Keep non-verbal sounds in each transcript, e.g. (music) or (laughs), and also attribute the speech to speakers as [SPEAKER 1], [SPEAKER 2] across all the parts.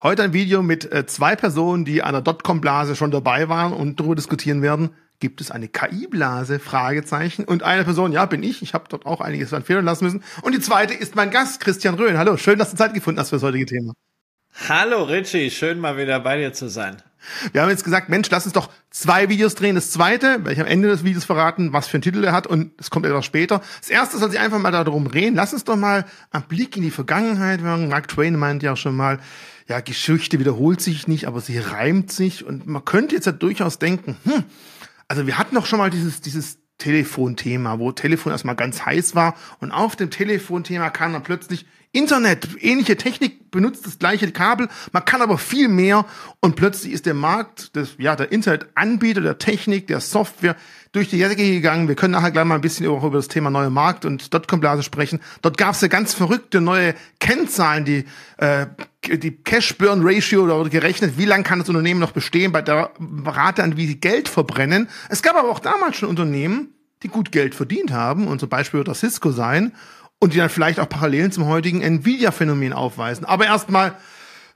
[SPEAKER 1] Heute ein Video mit äh, zwei Personen, die an der Dotcom-Blase schon dabei waren und darüber diskutieren werden. Gibt es eine KI-Blase? Fragezeichen. Und eine Person, ja, bin ich. Ich habe dort auch einiges an Fehlern lassen müssen. Und die zweite ist mein Gast, Christian Röhn. Hallo, schön, dass du Zeit gefunden hast für das heutige Thema.
[SPEAKER 2] Hallo Richie, schön mal wieder bei dir zu sein.
[SPEAKER 1] Wir haben jetzt gesagt, Mensch, lass uns doch zwei Videos drehen. Das zweite, werde ich am Ende des Videos verraten, was für einen Titel er hat und es kommt etwas später. Das erste soll sich einfach mal darum reden. Lass uns doch mal einen Blick in die Vergangenheit wagen. Mark Twain meint ja schon mal, ja, Geschichte wiederholt sich nicht, aber sie reimt sich. Und man könnte jetzt ja durchaus denken, hm, also wir hatten doch schon mal dieses, dieses Telefonthema, wo Telefon erstmal ganz heiß war und auf dem Telefonthema kam dann plötzlich Internet, ähnliche Technik benutzt das gleiche Kabel, man kann aber viel mehr und plötzlich ist der Markt, des, ja, der Internetanbieter, der Technik, der Software durch die Decke gegangen. Wir können nachher gleich mal ein bisschen auch über das Thema neue Markt und Dotcom-Blase sprechen. Dort gab es ja ganz verrückte neue Kennzahlen, die äh, die Cash-Burn-Ratio oder gerechnet, wie lange kann das Unternehmen noch bestehen bei der Rate an wie sie Geld verbrennen. Es gab aber auch damals schon Unternehmen, die gut Geld verdient haben und zum Beispiel wird das Cisco sein und die dann vielleicht auch Parallelen zum heutigen Nvidia-Phänomen aufweisen. Aber erstmal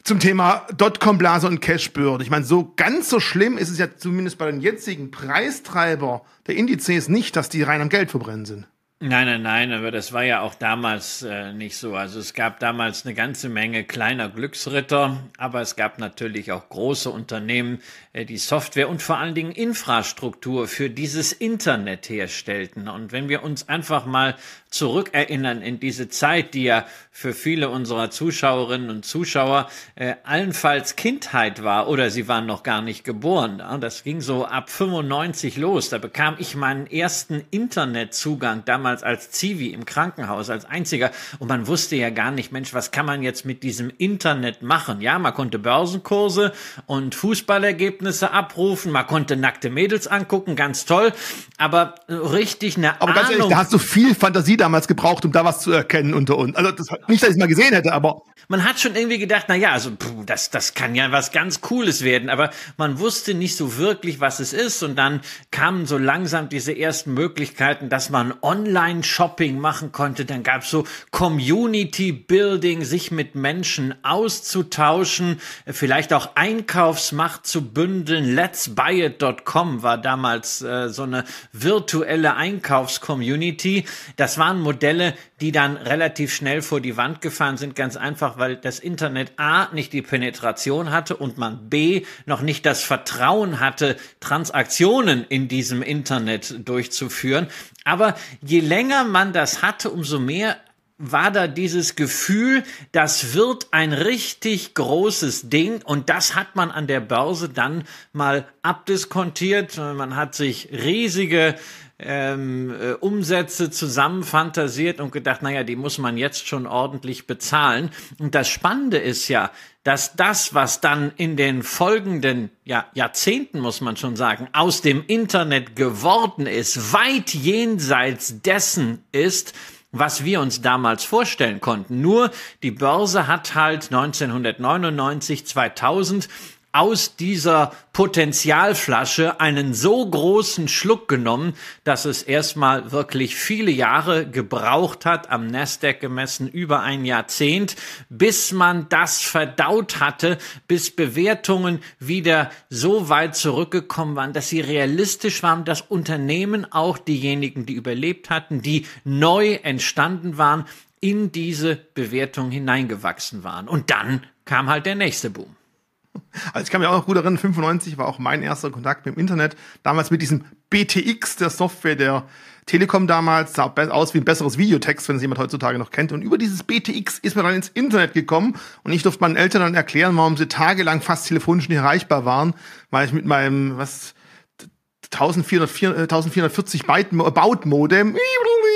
[SPEAKER 1] zum Thema Dotcom-Blase und Cashburn. Ich meine, so ganz so schlimm ist es ja zumindest bei den jetzigen Preistreiber der Indizes nicht, dass die rein am Geld verbrennen sind.
[SPEAKER 2] Nein, nein, nein, aber das war ja auch damals äh, nicht so. Also es gab damals eine ganze Menge kleiner Glücksritter, aber es gab natürlich auch große Unternehmen, äh, die Software und vor allen Dingen Infrastruktur für dieses Internet herstellten. Und wenn wir uns einfach mal zurückerinnern in diese Zeit, die ja für viele unserer Zuschauerinnen und Zuschauer äh, allenfalls Kindheit war oder sie waren noch gar nicht geboren. Ja, das ging so ab 95 los. Da bekam ich meinen ersten Internetzugang damals als Zivi im Krankenhaus als einziger und man wusste ja gar nicht, Mensch, was kann man jetzt mit diesem Internet machen? Ja, man konnte Börsenkurse und Fußballergebnisse abrufen, man konnte nackte Mädels angucken, ganz toll, aber richtig eine
[SPEAKER 1] aber
[SPEAKER 2] Ahnung.
[SPEAKER 1] ganz ehrlich, da hast du viel Fantasie damals gebraucht, um da was zu erkennen unter uns. Also das, nicht, dass ich es mal gesehen hätte, aber
[SPEAKER 2] man hat schon irgendwie gedacht, na ja, also puh, das das kann ja was ganz Cooles werden, aber man wusste nicht so wirklich, was es ist und dann kamen so langsam diese ersten Möglichkeiten, dass man Online-Shopping machen konnte. Dann gab es so Community-Building, sich mit Menschen auszutauschen, vielleicht auch Einkaufsmacht zu bündeln. Let's Buy It.com war damals äh, so eine virtuelle Einkaufs-Community. Das waren Modelle, die dann relativ schnell vor die Wand gefahren sind, ganz einfach, weil das Internet A nicht die Penetration hatte und man B noch nicht das Vertrauen hatte, Transaktionen in diesem Internet durchzuführen. Aber je länger man das hatte, umso mehr war da dieses Gefühl, das wird ein richtig großes Ding und das hat man an der Börse dann mal abdiskontiert. Man hat sich riesige ähm, äh, Umsätze zusammenfantasiert und gedacht, naja, die muss man jetzt schon ordentlich bezahlen. Und das Spannende ist ja, dass das, was dann in den folgenden ja, Jahrzehnten, muss man schon sagen, aus dem Internet geworden ist, weit jenseits dessen ist, was wir uns damals vorstellen konnten. Nur die Börse hat halt 1999, 2000 aus dieser Potenzialflasche einen so großen Schluck genommen, dass es erstmal wirklich viele Jahre gebraucht hat, am Nasdaq gemessen über ein Jahrzehnt, bis man das verdaut hatte, bis Bewertungen wieder so weit zurückgekommen waren, dass sie realistisch waren, dass Unternehmen auch diejenigen, die überlebt hatten, die neu entstanden waren, in diese Bewertung hineingewachsen waren. Und dann kam halt der nächste Boom.
[SPEAKER 1] Also ich kann mich auch noch gut erinnern, 95 war auch mein erster Kontakt mit dem Internet. Damals mit diesem BTX der Software der Telekom damals, sah aus wie ein besseres Videotext, wenn es jemand heutzutage noch kennt. Und über dieses BTX ist man dann ins Internet gekommen und ich durfte meinen Eltern dann erklären, warum sie tagelang fast telefonisch nicht erreichbar waren, weil ich mit meinem, was, 1440 1440 Byte Baut-Modem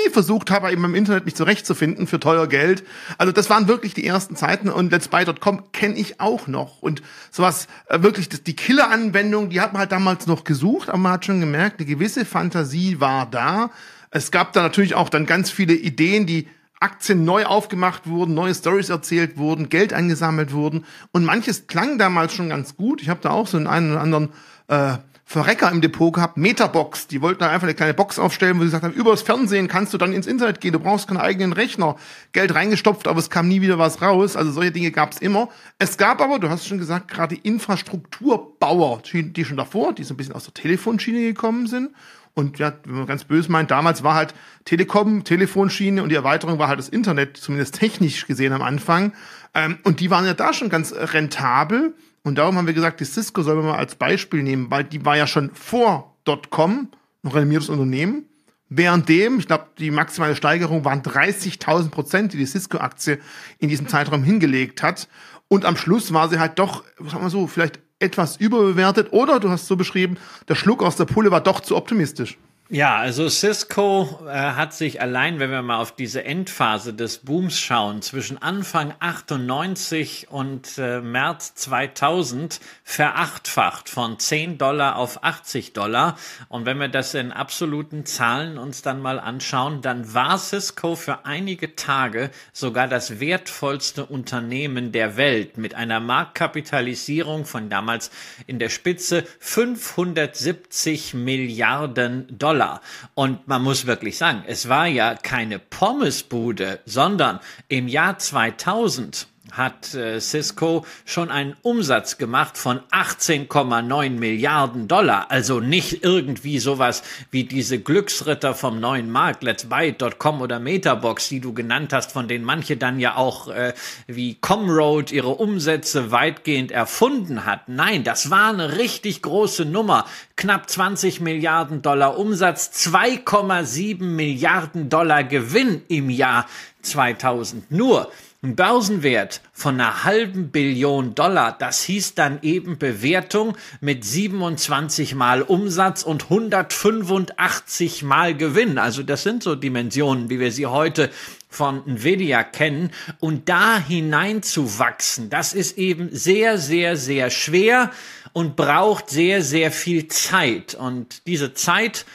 [SPEAKER 1] versucht habe, eben im Internet mich zurechtzufinden für teuer Geld. Also das waren wirklich die ersten Zeiten und Let's Buy.com kenne ich auch noch. Und sowas, äh, wirklich, die Killer-Anwendung, die hat man halt damals noch gesucht, aber man hat schon gemerkt, eine gewisse Fantasie war da. Es gab da natürlich auch dann ganz viele Ideen, die Aktien neu aufgemacht wurden, neue Stories erzählt wurden, Geld eingesammelt wurden und manches klang damals schon ganz gut. Ich habe da auch so einen, einen oder anderen äh, Verrecker im Depot gehabt, Metabox. Die wollten da einfach eine kleine Box aufstellen, wo sie gesagt haben, über das Fernsehen kannst du dann ins Internet gehen, du brauchst keinen eigenen Rechner. Geld reingestopft, aber es kam nie wieder was raus. Also solche Dinge gab es immer. Es gab aber, du hast schon gesagt, gerade Infrastrukturbauer, die schon davor, die so ein bisschen aus der Telefonschiene gekommen sind. Und ja, wenn man ganz böse meint, damals war halt Telekom, Telefonschiene und die Erweiterung war halt das Internet, zumindest technisch gesehen am Anfang. Ähm, und die waren ja da schon ganz rentabel. Und darum haben wir gesagt, die Cisco soll man mal als Beispiel nehmen, weil die war ja schon vor .com ein renommiertes Unternehmen. Währenddem, ich glaube, die maximale Steigerung waren 30.000 Prozent, die die Cisco-Aktie in diesem Zeitraum hingelegt hat. Und am Schluss war sie halt doch, sagen wir so, vielleicht etwas überbewertet. Oder du hast so beschrieben, der Schluck aus der Pulle war doch zu optimistisch.
[SPEAKER 2] Ja, also Cisco äh, hat sich allein, wenn wir mal auf diese Endphase des Booms schauen, zwischen Anfang 98 und äh, März 2000 verachtfacht von 10 Dollar auf 80 Dollar. Und wenn wir das in absoluten Zahlen uns dann mal anschauen, dann war Cisco für einige Tage sogar das wertvollste Unternehmen der Welt mit einer Marktkapitalisierung von damals in der Spitze 570 Milliarden Dollar. Dollar. Und man muss wirklich sagen, es war ja keine Pommesbude, sondern im Jahr 2000 hat äh, Cisco schon einen Umsatz gemacht von 18,9 Milliarden Dollar. Also nicht irgendwie sowas wie diese Glücksritter vom neuen Markt, Let's Buy.com oder Metabox, die du genannt hast, von denen manche dann ja auch äh, wie Comroad ihre Umsätze weitgehend erfunden hat. Nein, das war eine richtig große Nummer. Knapp 20 Milliarden Dollar Umsatz, 2,7 Milliarden Dollar Gewinn im Jahr 2000. Nur ein Börsenwert von einer halben Billion Dollar, das hieß dann eben Bewertung mit 27 mal Umsatz und 185 mal Gewinn. Also das sind so Dimensionen, wie wir sie heute von Nvidia kennen. Und da hineinzuwachsen, das ist eben sehr, sehr, sehr schwer und braucht sehr, sehr viel Zeit. Und diese Zeit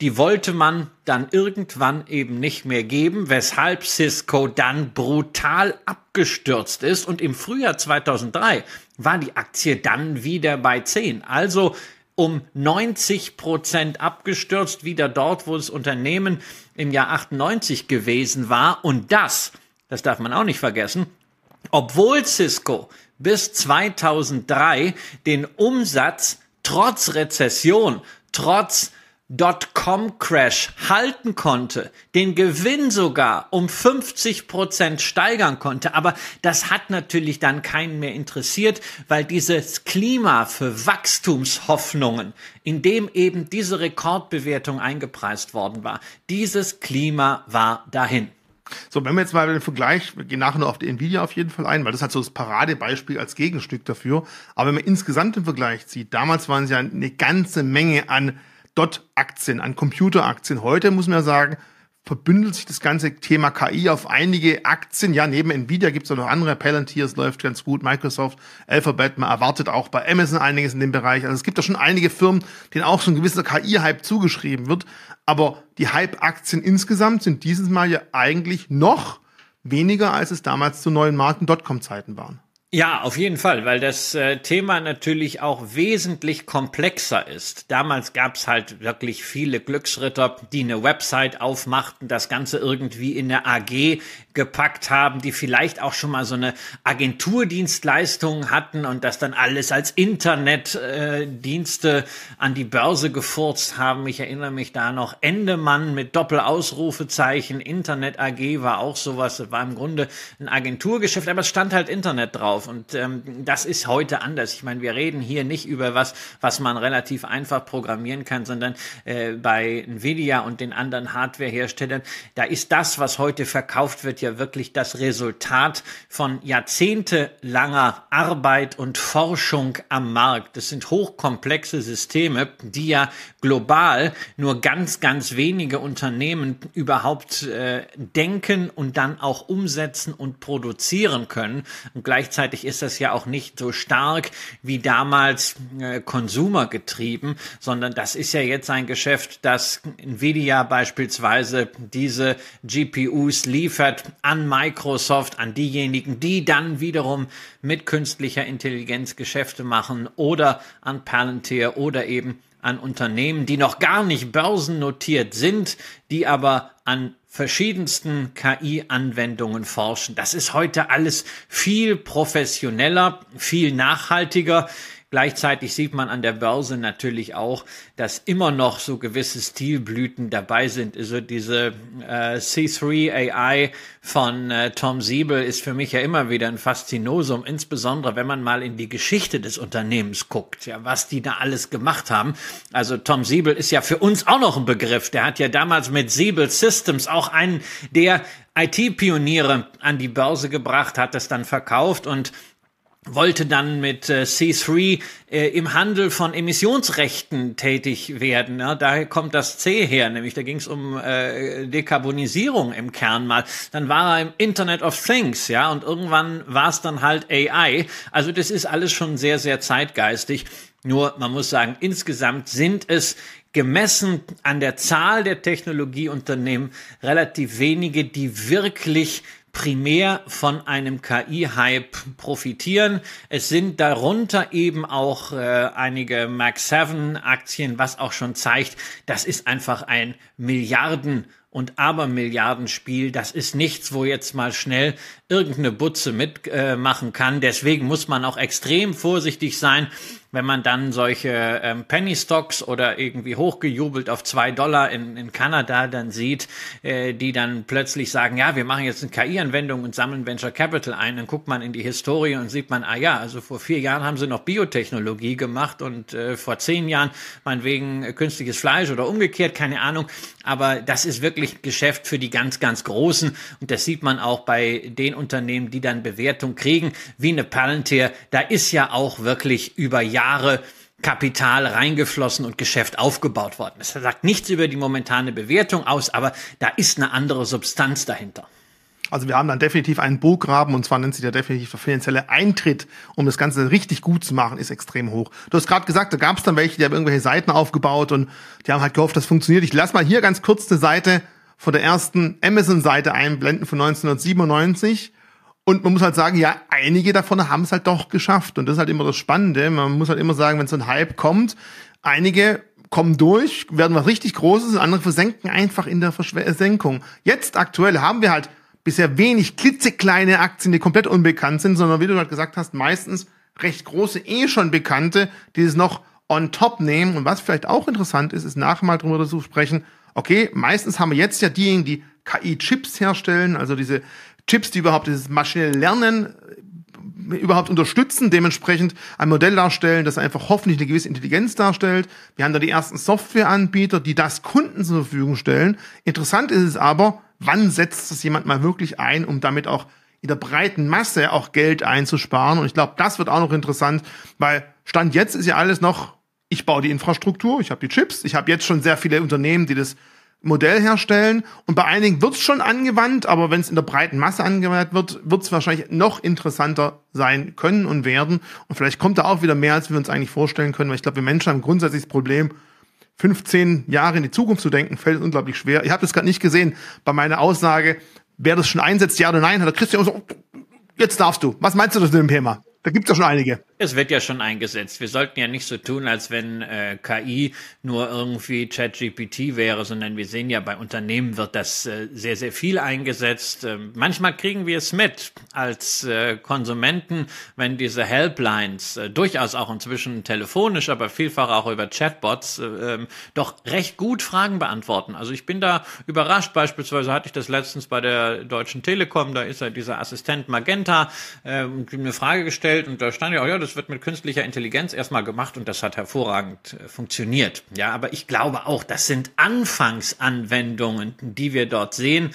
[SPEAKER 2] die wollte man dann irgendwann eben nicht mehr geben, weshalb Cisco dann brutal abgestürzt ist und im Frühjahr 2003 war die Aktie dann wieder bei 10. Also um 90 Prozent abgestürzt, wieder dort, wo das Unternehmen im Jahr 98 gewesen war. Und das, das darf man auch nicht vergessen, obwohl Cisco bis 2003 den Umsatz trotz Rezession, trotz Dotcom-Crash halten konnte, den Gewinn sogar um 50 Prozent steigern konnte. Aber das hat natürlich dann keinen mehr interessiert, weil dieses Klima für Wachstumshoffnungen, in dem eben diese Rekordbewertung eingepreist worden war, dieses Klima war dahin.
[SPEAKER 1] So, wenn wir jetzt mal den Vergleich, wir gehen nachher noch auf die Nvidia auf jeden Fall ein, weil das hat so das Paradebeispiel als Gegenstück dafür. Aber wenn man insgesamt den Vergleich zieht, damals waren es ja eine ganze Menge an Dot-Aktien, an Computeraktien. Heute muss man ja sagen, verbündelt sich das ganze Thema KI auf einige Aktien. Ja, neben Nvidia gibt es auch noch andere. Palantir läuft ganz gut. Microsoft, Alphabet. Man erwartet auch bei Amazon einiges in dem Bereich. Also es gibt da schon einige Firmen, denen auch so ein gewisser KI-Hype zugeschrieben wird. Aber die Hype-Aktien insgesamt sind dieses Mal ja eigentlich noch weniger, als es damals zu neuen Marken Dotcom-Zeiten waren.
[SPEAKER 2] Ja, auf jeden Fall, weil das äh, Thema natürlich auch wesentlich komplexer ist. Damals gab's halt wirklich viele Glücksritter, die eine Website aufmachten, das Ganze irgendwie in eine AG gepackt haben, die vielleicht auch schon mal so eine Agenturdienstleistung hatten und das dann alles als Internetdienste äh, an die Börse gefurzt haben. Ich erinnere mich da noch, Endemann mit Doppelausrufezeichen, Internet AG war auch sowas, war im Grunde ein Agenturgeschäft, aber es stand halt Internet drauf drauf. Und ähm, das ist heute anders. Ich meine, wir reden hier nicht über was, was man relativ einfach programmieren kann, sondern äh, bei Nvidia und den anderen Hardwareherstellern, da ist das, was heute verkauft wird, ja wirklich das Resultat von jahrzehntelanger Arbeit und Forschung am Markt. Das sind hochkomplexe Systeme, die ja global nur ganz, ganz wenige Unternehmen überhaupt äh, denken und dann auch umsetzen und produzieren können. Und gleichzeitig ist das ja auch nicht so stark wie damals äh, getrieben, sondern das ist ja jetzt ein Geschäft, das Nvidia beispielsweise diese GPUs liefert an Microsoft, an diejenigen, die dann wiederum mit künstlicher Intelligenz Geschäfte machen oder an Palantir oder eben an Unternehmen, die noch gar nicht börsennotiert sind, die aber an verschiedensten KI-Anwendungen forschen. Das ist heute alles viel professioneller, viel nachhaltiger. Gleichzeitig sieht man an der Börse natürlich auch, dass immer noch so gewisse Stilblüten dabei sind. Also diese äh, C3 AI von äh, Tom Siebel ist für mich ja immer wieder ein Faszinosum, insbesondere wenn man mal in die Geschichte des Unternehmens guckt, ja, was die da alles gemacht haben. Also Tom Siebel ist ja für uns auch noch ein Begriff. Der hat ja damals mit Siebel Systems auch einen der IT-Pioniere an die Börse gebracht, hat es dann verkauft und wollte dann mit äh, C3 äh, im Handel von Emissionsrechten tätig werden. Ja, daher kommt das C her, nämlich da ging es um äh, Dekarbonisierung im Kern mal. Dann war er im Internet of Things, ja, und irgendwann war es dann halt AI. Also das ist alles schon sehr, sehr zeitgeistig. Nur man muss sagen, insgesamt sind es gemessen an der Zahl der Technologieunternehmen relativ wenige, die wirklich primär von einem KI-Hype profitieren. Es sind darunter eben auch äh, einige Mac 7 Aktien, was auch schon zeigt, das ist einfach ein Milliarden und Abermilliardenspiel. Das ist nichts, wo jetzt mal schnell irgendeine Butze mitmachen äh, kann. Deswegen muss man auch extrem vorsichtig sein, wenn man dann solche ähm, Penny Stocks oder irgendwie hochgejubelt auf zwei Dollar in, in Kanada dann sieht, äh, die dann plötzlich sagen, ja, wir machen jetzt eine KI-Anwendung und sammeln Venture Capital ein, dann guckt man in die Historie und sieht man, ah ja, also vor vier Jahren haben sie noch Biotechnologie gemacht und äh, vor zehn Jahren meinetwegen künstliches Fleisch oder umgekehrt, keine Ahnung. Aber das ist wirklich Geschäft für die ganz, ganz Großen und das sieht man auch bei den Unternehmen, die dann Bewertung kriegen, wie eine Palantir. Da ist ja auch wirklich über Jahre Jahre Kapital reingeflossen und Geschäft aufgebaut worden. Das sagt nichts über die momentane Bewertung aus, aber da ist eine andere Substanz dahinter.
[SPEAKER 1] Also wir haben dann definitiv einen Burggraben und zwar nennt sich der definitiv der finanzielle Eintritt, um das Ganze richtig gut zu machen, ist extrem hoch. Du hast gerade gesagt, da gab es dann welche, die haben irgendwelche Seiten aufgebaut und die haben halt gehofft, das funktioniert. Ich lass mal hier ganz kurz eine Seite von der ersten Amazon-Seite einblenden von 1997. Und man muss halt sagen, ja, einige davon haben es halt doch geschafft. Und das ist halt immer das Spannende. Man muss halt immer sagen, wenn so ein Hype kommt, einige kommen durch, werden was richtig Großes und andere versenken einfach in der Versenkung. Jetzt aktuell haben wir halt bisher wenig klitzekleine Aktien, die komplett unbekannt sind, sondern wie du halt gesagt hast, meistens recht große, eh schon bekannte, die es noch on top nehmen. Und was vielleicht auch interessant ist, ist nachher mal drüber zu sprechen, okay, meistens haben wir jetzt ja diejenigen, die KI-Chips herstellen, also diese Chips, die überhaupt dieses maschinelle Lernen äh, überhaupt unterstützen, dementsprechend ein Modell darstellen, das einfach hoffentlich eine gewisse Intelligenz darstellt. Wir haben da die ersten Softwareanbieter, die das Kunden zur Verfügung stellen. Interessant ist es aber, wann setzt das jemand mal wirklich ein, um damit auch in der breiten Masse auch Geld einzusparen. Und ich glaube, das wird auch noch interessant, weil Stand jetzt ist ja alles noch, ich baue die Infrastruktur, ich habe die Chips, ich habe jetzt schon sehr viele Unternehmen, die das Modell herstellen. Und bei einigen wird es schon angewandt, aber wenn es in der breiten Masse angewandt wird, wird es wahrscheinlich noch interessanter sein können und werden. Und vielleicht kommt da auch wieder mehr, als wir uns eigentlich vorstellen können, weil ich glaube, wir Menschen haben grundsätzlich das Problem, 15 Jahre in die Zukunft zu denken, fällt unglaublich schwer. Ich habe das gerade nicht gesehen bei meiner Aussage, wer das schon einsetzt, ja oder nein, hat der Christian so, jetzt darfst du. Was meinst du zu dem Thema? Da gibt's ja schon einige.
[SPEAKER 2] Es wird ja schon eingesetzt. Wir sollten ja nicht so tun, als wenn äh, KI nur irgendwie ChatGPT wäre, sondern wir sehen ja, bei Unternehmen wird das äh, sehr, sehr viel eingesetzt. Äh, manchmal kriegen wir es mit als äh, Konsumenten, wenn diese Helplines äh, durchaus auch inzwischen telefonisch, aber vielfach auch über Chatbots äh, ähm, doch recht gut Fragen beantworten. Also ich bin da überrascht. Beispielsweise hatte ich das letztens bei der Deutschen Telekom, da ist ja dieser Assistent Magenta, äh, eine Frage gestellt gestellt und da stand ja auch, ja, das wird mit künstlicher Intelligenz erstmal gemacht und das hat hervorragend äh, funktioniert. Ja, aber ich glaube auch, das sind Anfangsanwendungen, die wir dort sehen.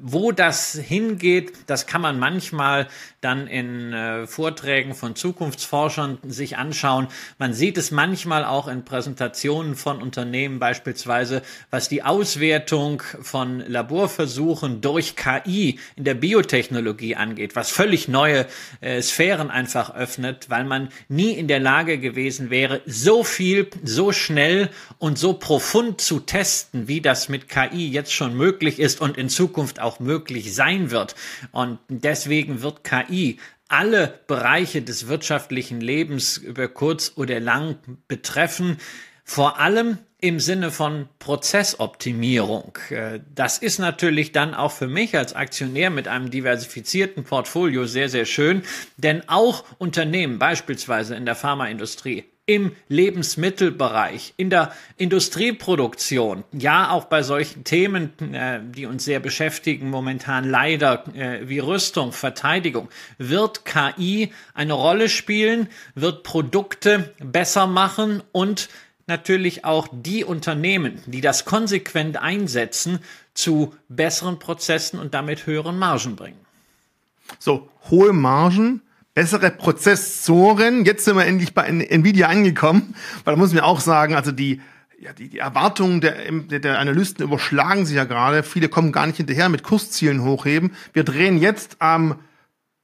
[SPEAKER 2] Wo das hingeht, das kann man manchmal dann in äh, Vorträgen von Zukunftsforschern sich anschauen. Man sieht es manchmal auch in Präsentationen von Unternehmen beispielsweise, was die Auswertung von Laborversuchen durch KI in der Biotechnologie angeht, was völlig neue äh, Sphären einfach öffnet, weil man nie in der Lage gewesen wäre, so viel, so schnell und so profund zu testen, wie das mit KI jetzt schon möglich ist und in Zukunft auch möglich sein wird. Und deswegen wird KI alle Bereiche des wirtschaftlichen Lebens über kurz oder lang betreffen. Vor allem im Sinne von Prozessoptimierung. Äh, das ist natürlich dann auch für mich als Aktionär mit einem diversifizierten Portfolio sehr, sehr schön, denn auch Unternehmen, beispielsweise in der Pharmaindustrie, im Lebensmittelbereich, in der Industrieproduktion, ja auch bei solchen Themen, äh, die uns sehr beschäftigen momentan leider, äh, wie Rüstung, Verteidigung, wird KI eine Rolle spielen, wird Produkte besser machen? Und natürlich auch die Unternehmen, die das konsequent einsetzen, zu besseren Prozessen und damit höheren Margen bringen.
[SPEAKER 1] So, hohe Margen, bessere Prozessoren. Jetzt sind wir endlich bei Nvidia angekommen, weil da muss man auch sagen, also die, ja, die, die Erwartungen der, der Analysten überschlagen sich ja gerade. Viele kommen gar nicht hinterher mit Kurszielen hochheben. Wir drehen jetzt am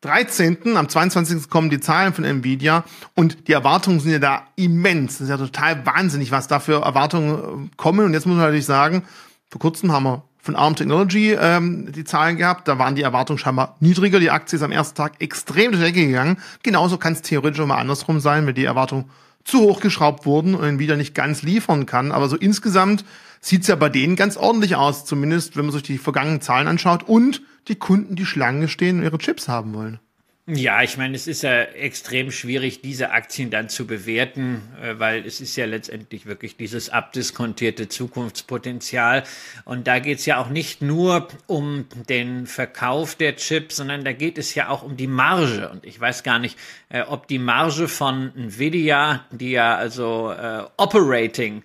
[SPEAKER 1] 13., am 22. kommen die Zahlen von Nvidia und die Erwartungen sind ja da immens. Das ist ja total wahnsinnig, was da für Erwartungen äh, kommen. Und jetzt muss man natürlich sagen, vor kurzem haben wir von ARM Technology ähm, die Zahlen gehabt. Da waren die Erwartungen scheinbar niedriger. Die Aktie ist am ersten Tag extrem durch die Decke gegangen. Genauso kann es theoretisch auch mal andersrum sein, wenn die Erwartungen zu hoch geschraubt wurden und Nvidia nicht ganz liefern kann. Aber so insgesamt sieht's ja bei denen ganz ordentlich aus, zumindest wenn man sich die vergangenen Zahlen anschaut und die Kunden die Schlange stehen und ihre Chips haben wollen.
[SPEAKER 2] Ja, ich meine, es ist ja extrem schwierig, diese Aktien dann zu bewerten, äh, weil es ist ja letztendlich wirklich dieses abdiskontierte Zukunftspotenzial. Und da geht es ja auch nicht nur um den Verkauf der Chips, sondern da geht es ja auch um die Marge. Und ich weiß gar nicht, äh, ob die Marge von Nvidia, die ja also äh, Operating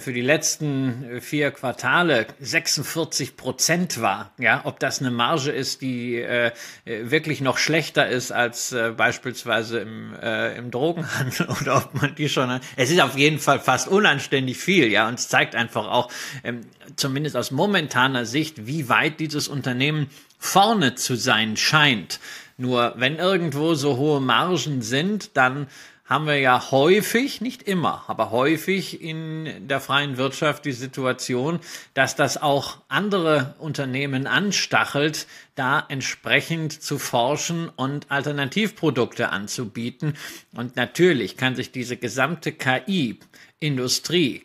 [SPEAKER 2] für die letzten äh, vier Quartale 46 Prozent war. Ja, ob das eine Marge ist, die äh, wirklich noch schlechter ist als äh, beispielsweise im, äh, im Drogenhandel (laughs) oder ob man die schon. Es ist auf jeden Fall fast unanständig viel, ja, und es zeigt einfach auch, ähm, zumindest aus momentaner Sicht, wie weit dieses Unternehmen vorne zu sein scheint. Nur wenn irgendwo so hohe Margen sind, dann haben wir ja häufig, nicht immer, aber häufig in der freien Wirtschaft die Situation, dass das auch andere Unternehmen anstachelt, da entsprechend zu forschen und Alternativprodukte anzubieten. Und natürlich kann sich diese gesamte KI-Industrie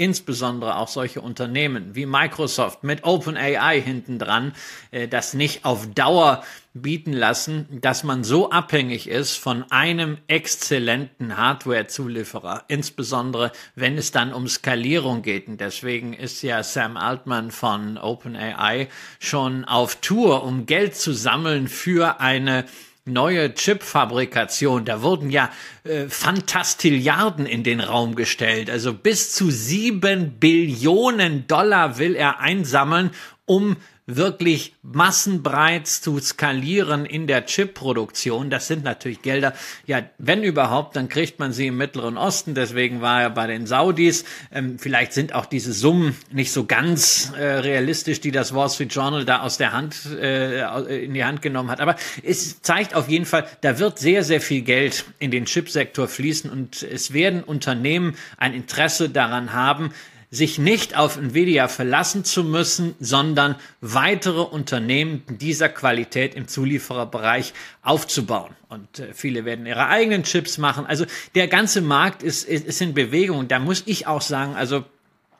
[SPEAKER 2] insbesondere auch solche Unternehmen wie Microsoft mit OpenAI hintendran, äh, das nicht auf Dauer bieten lassen, dass man so abhängig ist von einem exzellenten Hardware-Zulieferer, insbesondere wenn es dann um Skalierung geht. Und deswegen ist ja Sam Altman von OpenAI schon auf Tour, um Geld zu sammeln für eine neue Chip-Fabrikation, da wurden ja äh, Fantastilliarden in den Raum gestellt. Also bis zu sieben Billionen Dollar will er einsammeln, um wirklich massenbreit zu skalieren in der Chipproduktion. Das sind natürlich Gelder, ja, wenn überhaupt, dann kriegt man sie im Mittleren Osten. Deswegen war er bei den Saudis. Ähm, vielleicht sind auch diese Summen nicht so ganz äh, realistisch, die das Wall Street Journal da aus der Hand äh, in die Hand genommen hat. Aber es zeigt auf jeden Fall, da wird sehr, sehr viel Geld in den Chipsektor fließen und es werden Unternehmen ein Interesse daran haben, sich nicht auf Nvidia verlassen zu müssen, sondern weitere Unternehmen dieser Qualität im Zuliefererbereich aufzubauen. Und äh, viele werden ihre eigenen Chips machen. Also der ganze Markt ist, ist, ist in Bewegung. Da muss ich auch sagen, also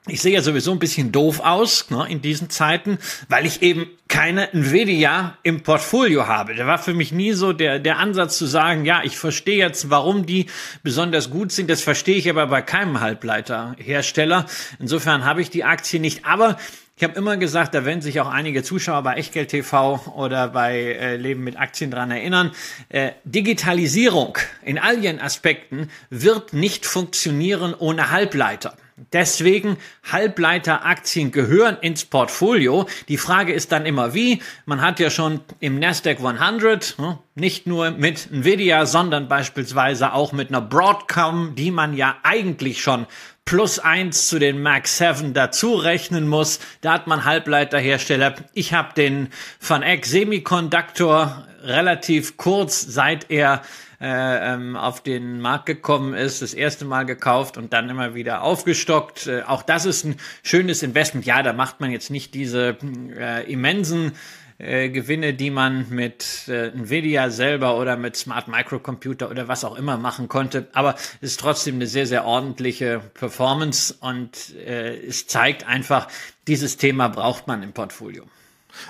[SPEAKER 2] ich sehe ja sowieso ein bisschen doof aus ne, in diesen Zeiten, weil ich eben keine Nvidia im Portfolio habe. Da war für mich nie so der, der Ansatz zu sagen, ja, ich verstehe jetzt, warum die besonders gut sind. Das verstehe ich aber bei keinem Halbleiterhersteller. Insofern habe ich die Aktie nicht. Aber ich habe immer gesagt, da werden sich auch einige Zuschauer bei Echtgeld TV oder bei äh, Leben mit Aktien dran erinnern. Äh, Digitalisierung in all ihren Aspekten wird nicht funktionieren ohne Halbleiter. Deswegen Halbleiteraktien gehören ins Portfolio. Die Frage ist dann immer wie. Man hat ja schon im Nasdaq 100 ne, nicht nur mit Nvidia, sondern beispielsweise auch mit einer Broadcom, die man ja eigentlich schon plus eins zu den Mac 7 dazu rechnen muss. Da hat man Halbleiterhersteller. Ich habe den Van Eck Semiconductor relativ kurz, seit er äh, ähm, auf den Markt gekommen ist, das erste Mal gekauft und dann immer wieder aufgestockt. Äh, auch das ist ein schönes Investment. Ja, da macht man jetzt nicht diese äh, immensen äh, Gewinne, die man mit äh, Nvidia selber oder mit Smart Microcomputer oder was auch immer machen konnte. Aber es ist trotzdem eine sehr, sehr ordentliche Performance und äh, es zeigt einfach, dieses Thema braucht man im Portfolio.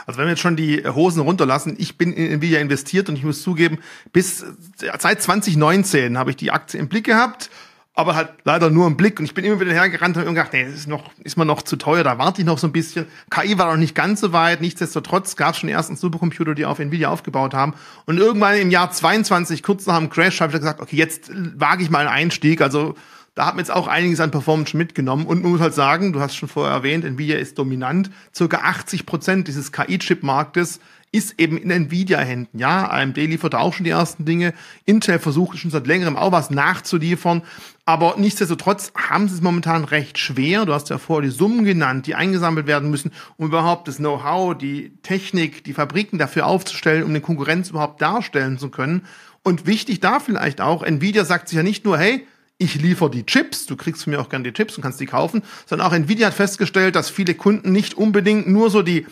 [SPEAKER 1] Also wenn wir jetzt schon die Hosen runterlassen, ich bin in Nvidia investiert und ich muss zugeben, bis seit 2019 habe ich die Aktie im Blick gehabt aber halt leider nur im Blick. Und ich bin immer wieder hergerannt und gedacht, nee, das ist, noch, ist mir noch zu teuer, da warte ich noch so ein bisschen. KI war noch nicht ganz so weit. Nichtsdestotrotz gab es schon die ersten Supercomputer, die auf Nvidia aufgebaut haben. Und irgendwann im Jahr 22, kurz nach dem Crash, habe ich gesagt, okay, jetzt wage ich mal einen Einstieg. Also da hat man jetzt auch einiges an Performance mitgenommen. Und man muss halt sagen, du hast schon vorher erwähnt, Nvidia ist dominant. Circa 80 Prozent dieses KI-Chip-Marktes ist eben in Nvidia-Händen. Ja, AMD liefert auch schon die ersten Dinge. Intel versucht schon seit längerem auch was nachzuliefern. Aber nichtsdestotrotz haben sie es momentan recht schwer. Du hast ja vorher die Summen genannt, die eingesammelt werden müssen, um überhaupt das Know-how, die Technik, die Fabriken dafür aufzustellen, um eine Konkurrenz überhaupt darstellen zu können. Und wichtig da vielleicht auch, Nvidia sagt sich ja nicht nur, hey, ich liefere die Chips, du kriegst von mir auch gerne die Chips und kannst die kaufen, sondern auch Nvidia hat festgestellt, dass viele Kunden nicht unbedingt nur so die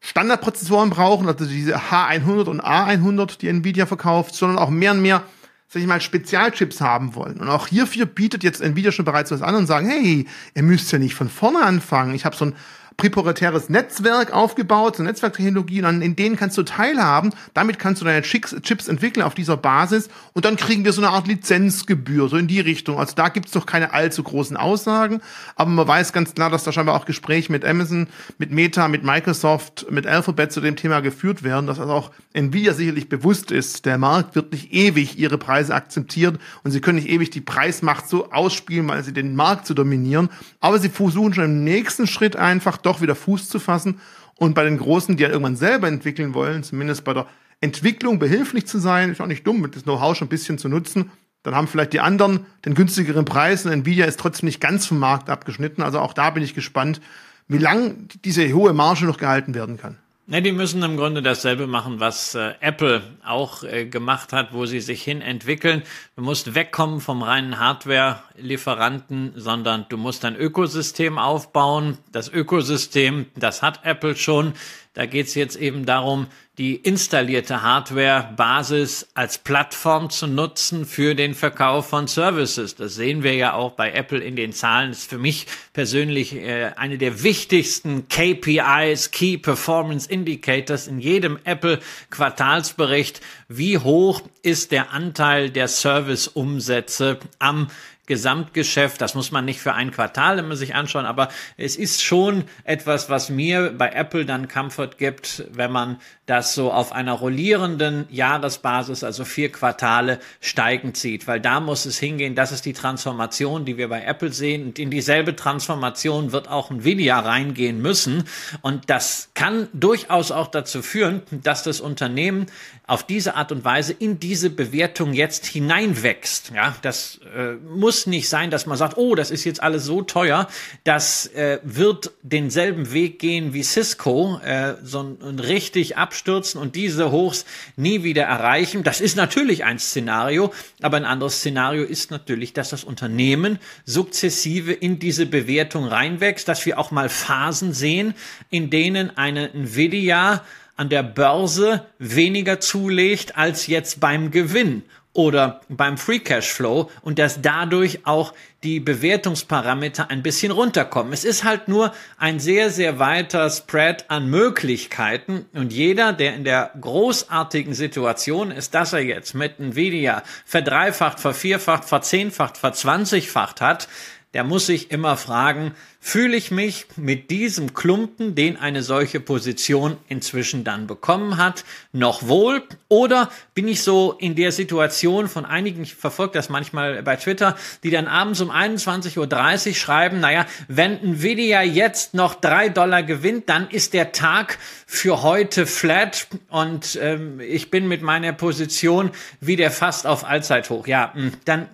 [SPEAKER 1] Standardprozessoren brauchen, also diese H100 und A100, die Nvidia verkauft, sondern auch mehr und mehr, sag ich mal, Spezialchips haben wollen. Und auch hierfür bietet jetzt Nvidia schon bereits was an und sagen, hey, ihr müsst ja nicht von vorne anfangen. Ich habe so ein präparatäres Netzwerk aufgebaut, so Netzwerktechnologie, und in denen kannst du teilhaben. Damit kannst du deine Chips entwickeln auf dieser Basis und dann kriegen wir so eine Art Lizenzgebühr, so in die Richtung. Also da gibt's doch keine allzu großen Aussagen, aber man weiß ganz klar, dass da scheinbar auch Gespräche mit Amazon, mit Meta, mit Microsoft, mit Alphabet zu dem Thema geführt werden, dass also auch Nvidia sicherlich bewusst ist, der Markt wird nicht ewig ihre Preise akzeptieren und sie können nicht ewig die Preismacht so ausspielen, weil sie den Markt zu dominieren, aber sie versuchen schon im nächsten Schritt einfach doch wieder Fuß zu fassen und bei den Großen, die ja irgendwann selber entwickeln wollen, zumindest bei der Entwicklung behilflich zu sein, ist auch nicht dumm, das Know-how schon ein bisschen zu nutzen. Dann haben vielleicht die anderen den günstigeren Preis und Nvidia ist trotzdem nicht ganz vom Markt abgeschnitten. Also auch da bin ich gespannt, wie lang diese hohe Marge noch gehalten werden kann.
[SPEAKER 2] Ne, die müssen im Grunde dasselbe machen, was äh, Apple auch äh, gemacht hat, wo sie sich hin entwickeln. Du musst wegkommen vom reinen Hardware-Lieferanten, sondern du musst ein Ökosystem aufbauen. Das Ökosystem, das hat Apple schon. Da geht es jetzt eben darum, die installierte Hardware-Basis als Plattform zu nutzen für den Verkauf von Services. Das sehen wir ja auch bei Apple in den Zahlen. Das ist für mich persönlich äh, eine der wichtigsten KPIs, Key Performance Indicators in jedem Apple Quartalsbericht. Wie hoch ist der Anteil der Service-Umsätze am Gesamtgeschäft. Das muss man nicht für ein Quartal immer sich anschauen, aber es ist schon etwas, was mir bei Apple dann Comfort gibt, wenn man das so auf einer rollierenden Jahresbasis, also vier Quartale steigend sieht, weil da muss es hingehen. Das ist die Transformation, die wir bei Apple sehen. Und in dieselbe Transformation wird auch Nvidia reingehen müssen. Und das kann durchaus auch dazu führen, dass das Unternehmen auf diese Art und Weise in diese Bewertung jetzt hineinwächst. Ja, das äh, muss nicht sein, dass man sagt, oh, das ist jetzt alles so teuer. Das äh, wird denselben Weg gehen wie Cisco, äh, so ein, ein richtig abstürzen und diese Hochs nie wieder erreichen. Das ist natürlich ein Szenario, aber ein anderes Szenario ist natürlich, dass das Unternehmen sukzessive in diese Bewertung reinwächst, dass wir auch mal Phasen sehen, in denen eine Nvidia an der Börse weniger zulegt als jetzt beim Gewinn oder beim Free Cash Flow und dass dadurch auch die Bewertungsparameter ein bisschen runterkommen. Es ist halt nur ein sehr, sehr weiter Spread an Möglichkeiten und jeder, der in der großartigen Situation ist, dass er jetzt mit Nvidia verdreifacht, vervierfacht, verzehnfacht, verzwanzigfacht hat, der muss sich immer fragen, fühle ich mich mit diesem Klumpen, den eine solche Position inzwischen dann bekommen hat, noch wohl? Oder bin ich so in der Situation von einigen, ich verfolge das manchmal bei Twitter, die dann abends um 21.30 Uhr schreiben, naja, wenn Nvidia jetzt noch drei Dollar gewinnt, dann ist der Tag für heute flat und ähm, ich bin mit meiner Position wieder fast auf Allzeithoch. Ja, hm, dann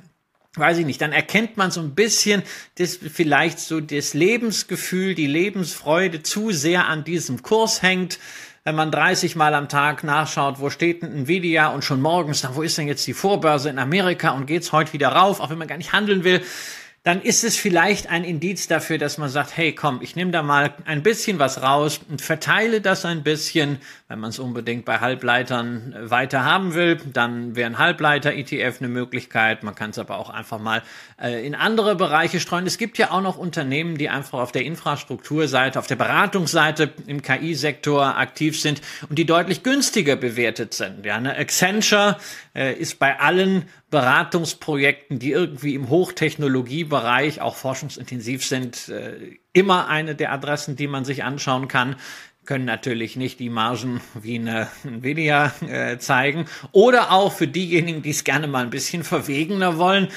[SPEAKER 2] weiß ich nicht, dann erkennt man so ein bisschen das vielleicht so das Lebensgefühl, die Lebensfreude zu sehr an diesem Kurs hängt. Wenn man 30 Mal am Tag nachschaut, wo steht denn Nvidia und schon morgens, dann wo ist denn jetzt die Vorbörse in Amerika und geht's heute wieder rauf, auch wenn man gar nicht handeln will dann ist es vielleicht ein Indiz dafür, dass man sagt, hey, komm, ich nehme da mal ein bisschen was raus und verteile das ein bisschen. Wenn man es unbedingt bei Halbleitern weiter haben will, dann wäre ein Halbleiter-ETF eine Möglichkeit. Man kann es aber auch einfach mal äh, in andere Bereiche streuen. Es gibt ja auch noch Unternehmen, die einfach auf der Infrastrukturseite, auf der Beratungsseite im KI-Sektor aktiv sind und die deutlich günstiger bewertet sind. Ja, eine Accenture äh, ist bei allen Beratungsprojekten, die irgendwie im Hochtechnologiebereich auch forschungsintensiv sind, äh, immer eine der Adressen, die man sich anschauen kann können natürlich nicht die Margen wie eine Nvidia äh, zeigen. Oder auch für diejenigen, die es gerne mal ein bisschen verwegener wollen,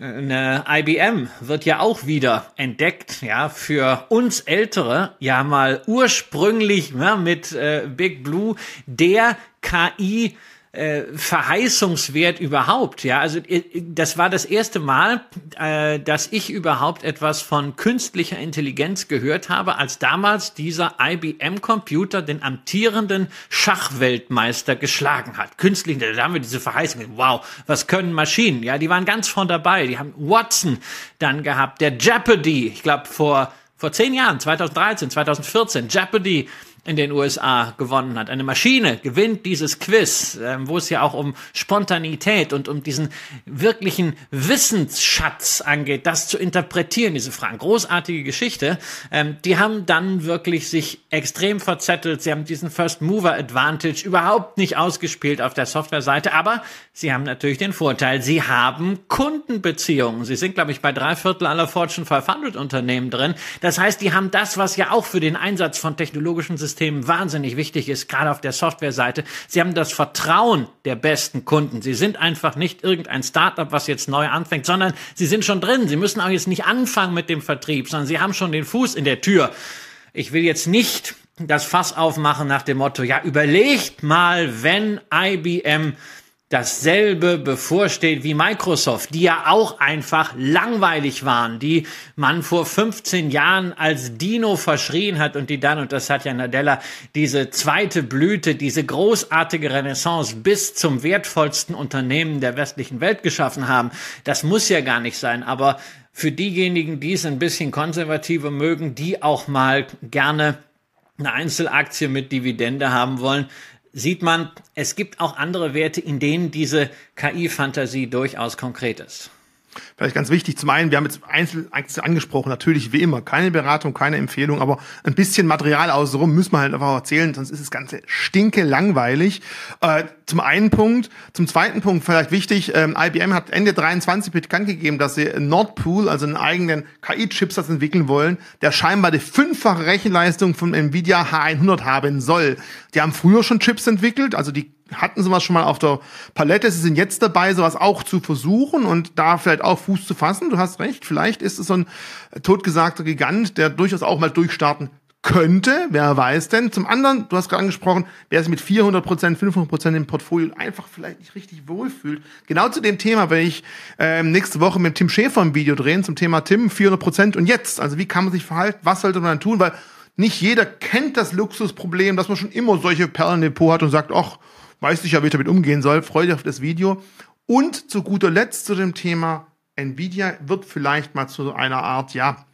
[SPEAKER 2] eine IBM wird ja auch wieder entdeckt, ja, für uns Ältere, ja mal ursprünglich ja, mit äh, Big Blue der KI äh, Verheißungswert überhaupt. Ja, also äh, das war das erste Mal, äh, dass ich überhaupt etwas von künstlicher Intelligenz gehört habe, als damals dieser IBM-Computer den amtierenden Schachweltmeister geschlagen hat. Künstlich, da haben wir diese Verheißung. Wow, was können Maschinen? Ja, die waren ganz vorn dabei. Die haben Watson dann gehabt, der Jeopardy. Ich glaube vor vor zehn Jahren, 2013, 2014, Jeopardy in den USA gewonnen hat. Eine Maschine gewinnt dieses Quiz, ähm, wo es ja auch um Spontanität und um diesen wirklichen Wissensschatz angeht, das zu interpretieren, diese Fragen. Großartige Geschichte. Ähm, die haben dann wirklich sich extrem verzettelt. Sie haben diesen First Mover Advantage überhaupt nicht ausgespielt auf der Softwareseite, aber sie haben natürlich den Vorteil, sie haben Kundenbeziehungen. Sie sind, glaube ich, bei drei Viertel aller Fortune 500 Unternehmen drin. Das heißt, die haben das, was ja auch für den Einsatz von technologischen Systemen Betriebssystem wahnsinnig wichtig ist, gerade auf der Softwareseite. Sie haben das Vertrauen der besten Kunden. Sie sind einfach nicht irgendein Startup, was jetzt neu anfängt, sondern sie sind schon drin. Sie müssen auch jetzt nicht anfangen mit dem Vertrieb, sondern sie haben schon den Fuß in der Tür. Ich will jetzt nicht das Fass aufmachen nach dem Motto, ja, überlegt mal, wenn IBM dasselbe bevorsteht wie Microsoft, die ja auch einfach langweilig waren, die man vor 15 Jahren als Dino verschrien hat und die dann, und das hat ja Nadella, diese zweite Blüte, diese großartige Renaissance bis zum wertvollsten Unternehmen der westlichen Welt geschaffen haben. Das muss ja gar nicht sein, aber für diejenigen, die es ein bisschen konservativer mögen, die auch mal gerne eine Einzelaktie mit Dividende haben wollen, sieht man, es gibt auch andere Werte, in denen diese KI-Fantasie durchaus konkret ist.
[SPEAKER 1] Vielleicht ganz wichtig, zum einen, wir haben jetzt Einzelaktien angesprochen, natürlich wie immer, keine Beratung, keine Empfehlung, aber ein bisschen Material außenrum müssen wir halt einfach erzählen, sonst ist das Ganze stinke langweilig. Äh, zum einen Punkt. Zum zweiten Punkt vielleicht wichtig, ähm, IBM hat Ende 23 bekannt gegeben, dass sie Nordpool, also einen eigenen KI-Chipsatz entwickeln wollen, der scheinbar die fünffache Rechenleistung von Nvidia H100 haben soll. Die haben früher schon Chips entwickelt, also die hatten sowas schon mal auf der Palette. Sie sind jetzt dabei, sowas auch zu versuchen und da vielleicht auch Fuß zu fassen. Du hast recht, vielleicht ist es so ein totgesagter Gigant, der durchaus auch mal durchstarten könnte, wer weiß denn. Zum anderen, du hast gerade angesprochen, wer sich mit 400 Prozent, 500 Prozent im Portfolio einfach vielleicht nicht richtig wohlfühlt. Genau zu dem Thema werde ich ähm, nächste Woche mit Tim Schäfer ein Video drehen zum Thema Tim 400 Prozent und jetzt. Also wie kann man sich verhalten? Was sollte man dann tun? Weil nicht jeder kennt das Luxusproblem, dass man schon immer solche Perlen im Depot hat und sagt, ach, weiß nicht wie ich damit umgehen soll. Freue dich auf das Video. Und zu guter Letzt zu dem Thema Nvidia wird vielleicht mal zu einer Art, ja,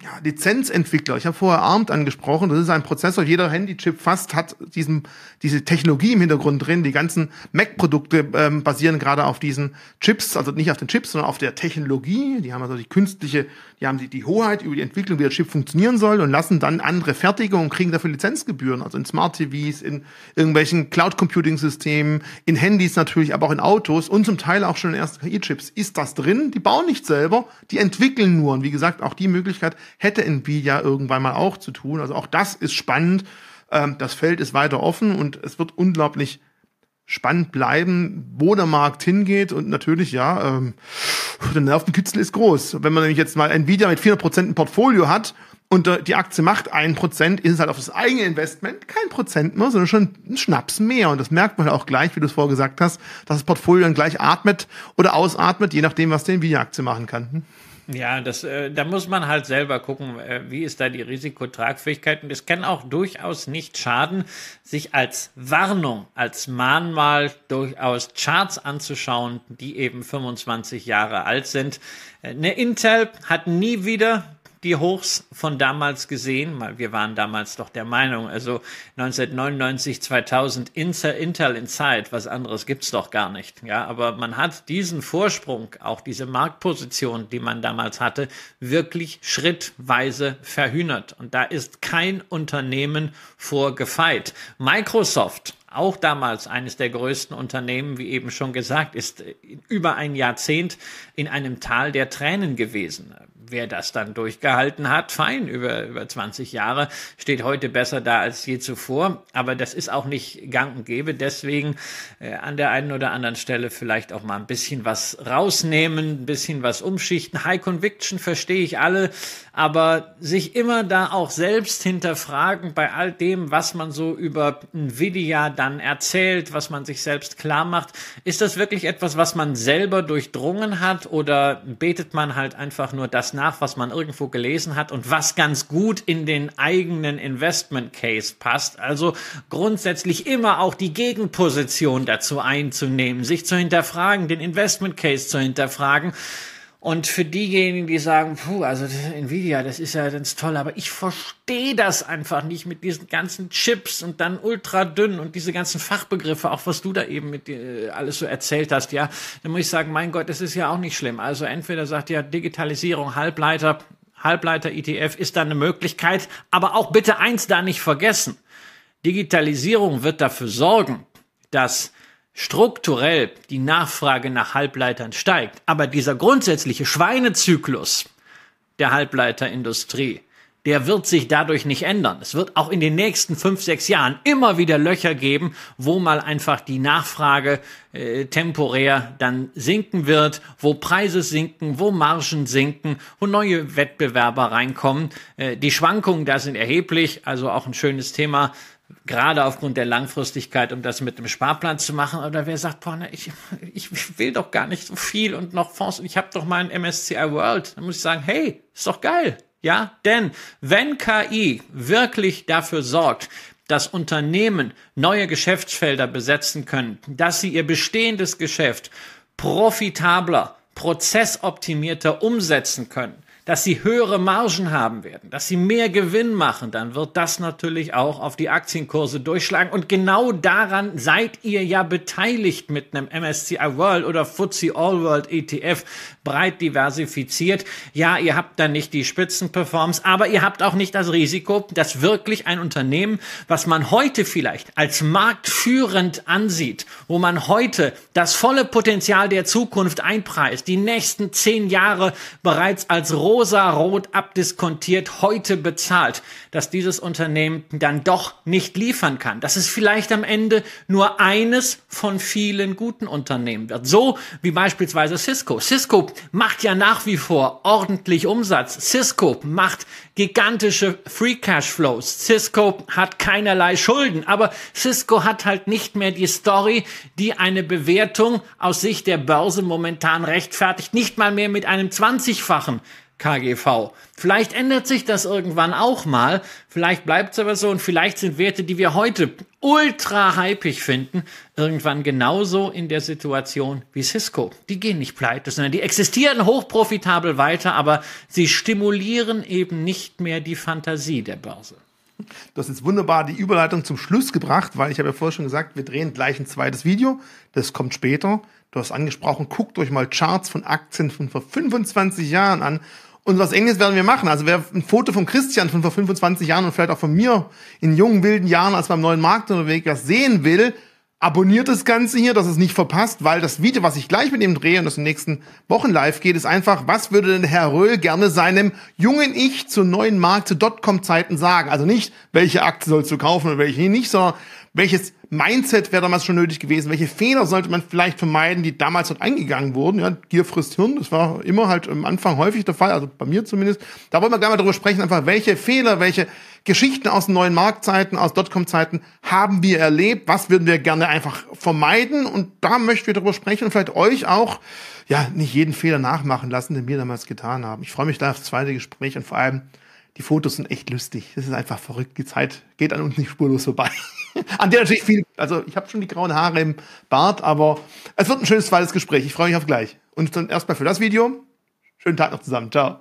[SPEAKER 1] ja, Lizenzentwickler. Ich habe vorher ARMT angesprochen. Das ist ein Prozessor. Jeder Handychip fast hat diesen, diese Technologie im Hintergrund drin. Die ganzen Mac-Produkte ähm, basieren gerade auf diesen Chips, also nicht auf den Chips, sondern auf der Technologie. Die haben also die künstliche, die haben die, die Hoheit über die Entwicklung, wie der Chip funktionieren soll und lassen dann andere fertigen und kriegen dafür Lizenzgebühren. Also in Smart TVs, in irgendwelchen Cloud-Computing-Systemen, in Handys natürlich, aber auch in Autos und zum Teil auch schon in ersten KI-Chips. Ist das drin? Die bauen nicht selber, die entwickeln nur. Und wie gesagt, auch die Möglichkeit hätte Nvidia irgendwann mal auch zu tun. Also auch das ist spannend. Ähm, das Feld ist weiter offen und es wird unglaublich spannend bleiben, wo der Markt hingeht und natürlich, ja, ähm, der Nervenkitzel ist groß. Wenn man nämlich jetzt mal Nvidia mit 400% im Portfolio hat und äh, die Aktie macht ein Prozent, ist es halt auf das eigene Investment kein Prozent mehr, sondern schon ein Schnaps mehr. Und das merkt man auch gleich, wie du es vorher gesagt hast, dass das Portfolio dann gleich atmet oder ausatmet, je nachdem, was die Nvidia-Aktie machen kann.
[SPEAKER 2] Ja, das, äh, da muss man halt selber gucken, äh, wie ist da die Risikotragfähigkeit. Und es kann auch durchaus nicht schaden, sich als Warnung, als Mahnmal durchaus Charts anzuschauen, die eben 25 Jahre alt sind. Äh, eine Intel hat nie wieder die Hochs von damals gesehen, weil wir waren damals doch der Meinung, also 1999, 2000 Intel Inside, was anderes gibt's doch gar nicht. Ja, aber man hat diesen Vorsprung, auch diese Marktposition, die man damals hatte, wirklich schrittweise verhühnert. Und da ist kein Unternehmen vorgefeit. Microsoft auch damals eines der größten Unternehmen, wie eben schon gesagt, ist über ein Jahrzehnt in einem Tal der Tränen gewesen wer das dann durchgehalten hat, fein, über, über 20 Jahre, steht heute besser da als je zuvor. Aber das ist auch nicht gang und gäbe. Deswegen äh, an der einen oder anderen Stelle vielleicht auch mal ein bisschen was rausnehmen, ein bisschen was umschichten. High Conviction verstehe ich alle, aber sich immer da auch selbst hinterfragen bei all dem, was man so über Nvidia dann erzählt, was man sich selbst klar macht. Ist das wirklich etwas, was man selber durchdrungen hat oder betet man halt einfach nur das nach, was man irgendwo gelesen hat und was ganz gut in den eigenen Investment Case passt? Also grundsätzlich immer auch die Gegenposition dazu einzunehmen, sich zu hinterfragen, den Investment Case zu hinterfragen. Und für diejenigen, die sagen, puh, also Nvidia, das ist ja ganz toll, aber ich verstehe das einfach nicht mit diesen ganzen Chips und dann ultra dünn und diese ganzen Fachbegriffe, auch was du da eben mit äh, alles so erzählt hast, ja, dann muss ich sagen, mein Gott, das ist ja auch nicht schlimm. Also entweder sagt ja Digitalisierung, Halbleiter, Halbleiter-ETF ist da eine Möglichkeit, aber auch bitte eins da nicht vergessen. Digitalisierung wird dafür sorgen, dass strukturell die Nachfrage nach Halbleitern steigt, aber dieser grundsätzliche Schweinezyklus der Halbleiterindustrie, der wird sich dadurch nicht ändern. Es wird auch in den nächsten fünf, sechs Jahren immer wieder Löcher geben, wo mal einfach die Nachfrage äh, temporär dann sinken wird, wo Preise sinken, wo Margen sinken, wo neue Wettbewerber reinkommen. Äh, die Schwankungen da sind erheblich, also auch ein schönes Thema gerade aufgrund der Langfristigkeit, um das mit dem Sparplan zu machen. Oder wer sagt, boah, ich, ich will doch gar nicht so viel und noch Fonds und ich habe doch ein MSCI World. Dann muss ich sagen, hey, ist doch geil. Ja, denn wenn KI wirklich dafür sorgt, dass Unternehmen neue Geschäftsfelder besetzen können, dass sie ihr bestehendes Geschäft profitabler, prozessoptimierter umsetzen können, dass sie höhere Margen haben werden, dass sie mehr Gewinn machen, dann wird das natürlich auch auf die Aktienkurse durchschlagen. Und genau daran seid ihr ja beteiligt mit einem MSCI World oder FTSE All World ETF, breit diversifiziert. Ja, ihr habt dann nicht die Spitzenperformance, aber ihr habt auch nicht das Risiko, dass wirklich ein Unternehmen, was man heute vielleicht als marktführend ansieht, wo man heute das volle Potenzial der Zukunft einpreist, die nächsten zehn Jahre bereits als rosa-rot abdiskontiert heute bezahlt, dass dieses Unternehmen dann doch nicht liefern kann. Dass es vielleicht am Ende nur eines von vielen guten Unternehmen wird. So wie beispielsweise Cisco. Cisco macht ja nach wie vor ordentlich Umsatz. Cisco macht gigantische Free Cash Flows. Cisco hat keinerlei Schulden, aber Cisco hat halt nicht mehr die Story, die eine Bewertung aus Sicht der Börse momentan rechtfertigt. Nicht mal mehr mit einem 20-fachen KGV. Vielleicht ändert sich das irgendwann auch mal, vielleicht bleibt es aber so und vielleicht sind Werte, die wir heute ultra hypig finden, irgendwann genauso in der Situation wie Cisco. Die gehen nicht pleite, sondern die existieren hochprofitabel weiter, aber sie stimulieren eben nicht mehr die Fantasie der Börse.
[SPEAKER 1] Du hast jetzt wunderbar die Überleitung zum Schluss gebracht, weil ich habe ja vorher schon gesagt, wir drehen gleich ein zweites Video. Das kommt später. Du hast angesprochen, guckt euch mal Charts von Aktien von vor 25 Jahren an und was ähnliches werden wir machen. Also wer ein Foto von Christian von vor 25 Jahren und vielleicht auch von mir in jungen, wilden Jahren als beim neuen Markt unterwegs sehen will, abonniert das Ganze hier, dass es nicht verpasst, weil das Video, was ich gleich mit ihm drehe und das in den nächsten Wochen live geht, ist einfach, was würde denn Herr Röhl gerne seinem jungen Ich zu neuen Markt, zu Dotcom-Zeiten sagen? Also nicht, welche Aktie sollst du kaufen und welche nicht, sondern welches Mindset wäre damals schon nötig gewesen? Welche Fehler sollte man vielleicht vermeiden, die damals dort eingegangen wurden? Ja, Gier frisst Hirn, das war immer halt am Anfang häufig der Fall, also bei mir zumindest. Da wollen wir gerne mal darüber sprechen, einfach welche Fehler, welche Geschichten aus den neuen Marktzeiten, aus Dotcom-Zeiten haben wir erlebt? Was würden wir gerne einfach vermeiden? Und da möchten wir darüber sprechen und vielleicht euch auch, ja, nicht jeden Fehler nachmachen lassen, den wir damals getan haben. Ich freue mich da aufs zweite Gespräch und vor allem, die Fotos sind echt lustig. Das ist einfach verrückt. Die Zeit geht an uns nicht spurlos vorbei. (laughs) an der natürlich viel. Also ich habe schon die grauen Haare im Bart, aber es wird ein schönes zweites Gespräch. Ich freue mich auf gleich. Und dann erstmal für das Video. Schönen Tag noch zusammen. Ciao.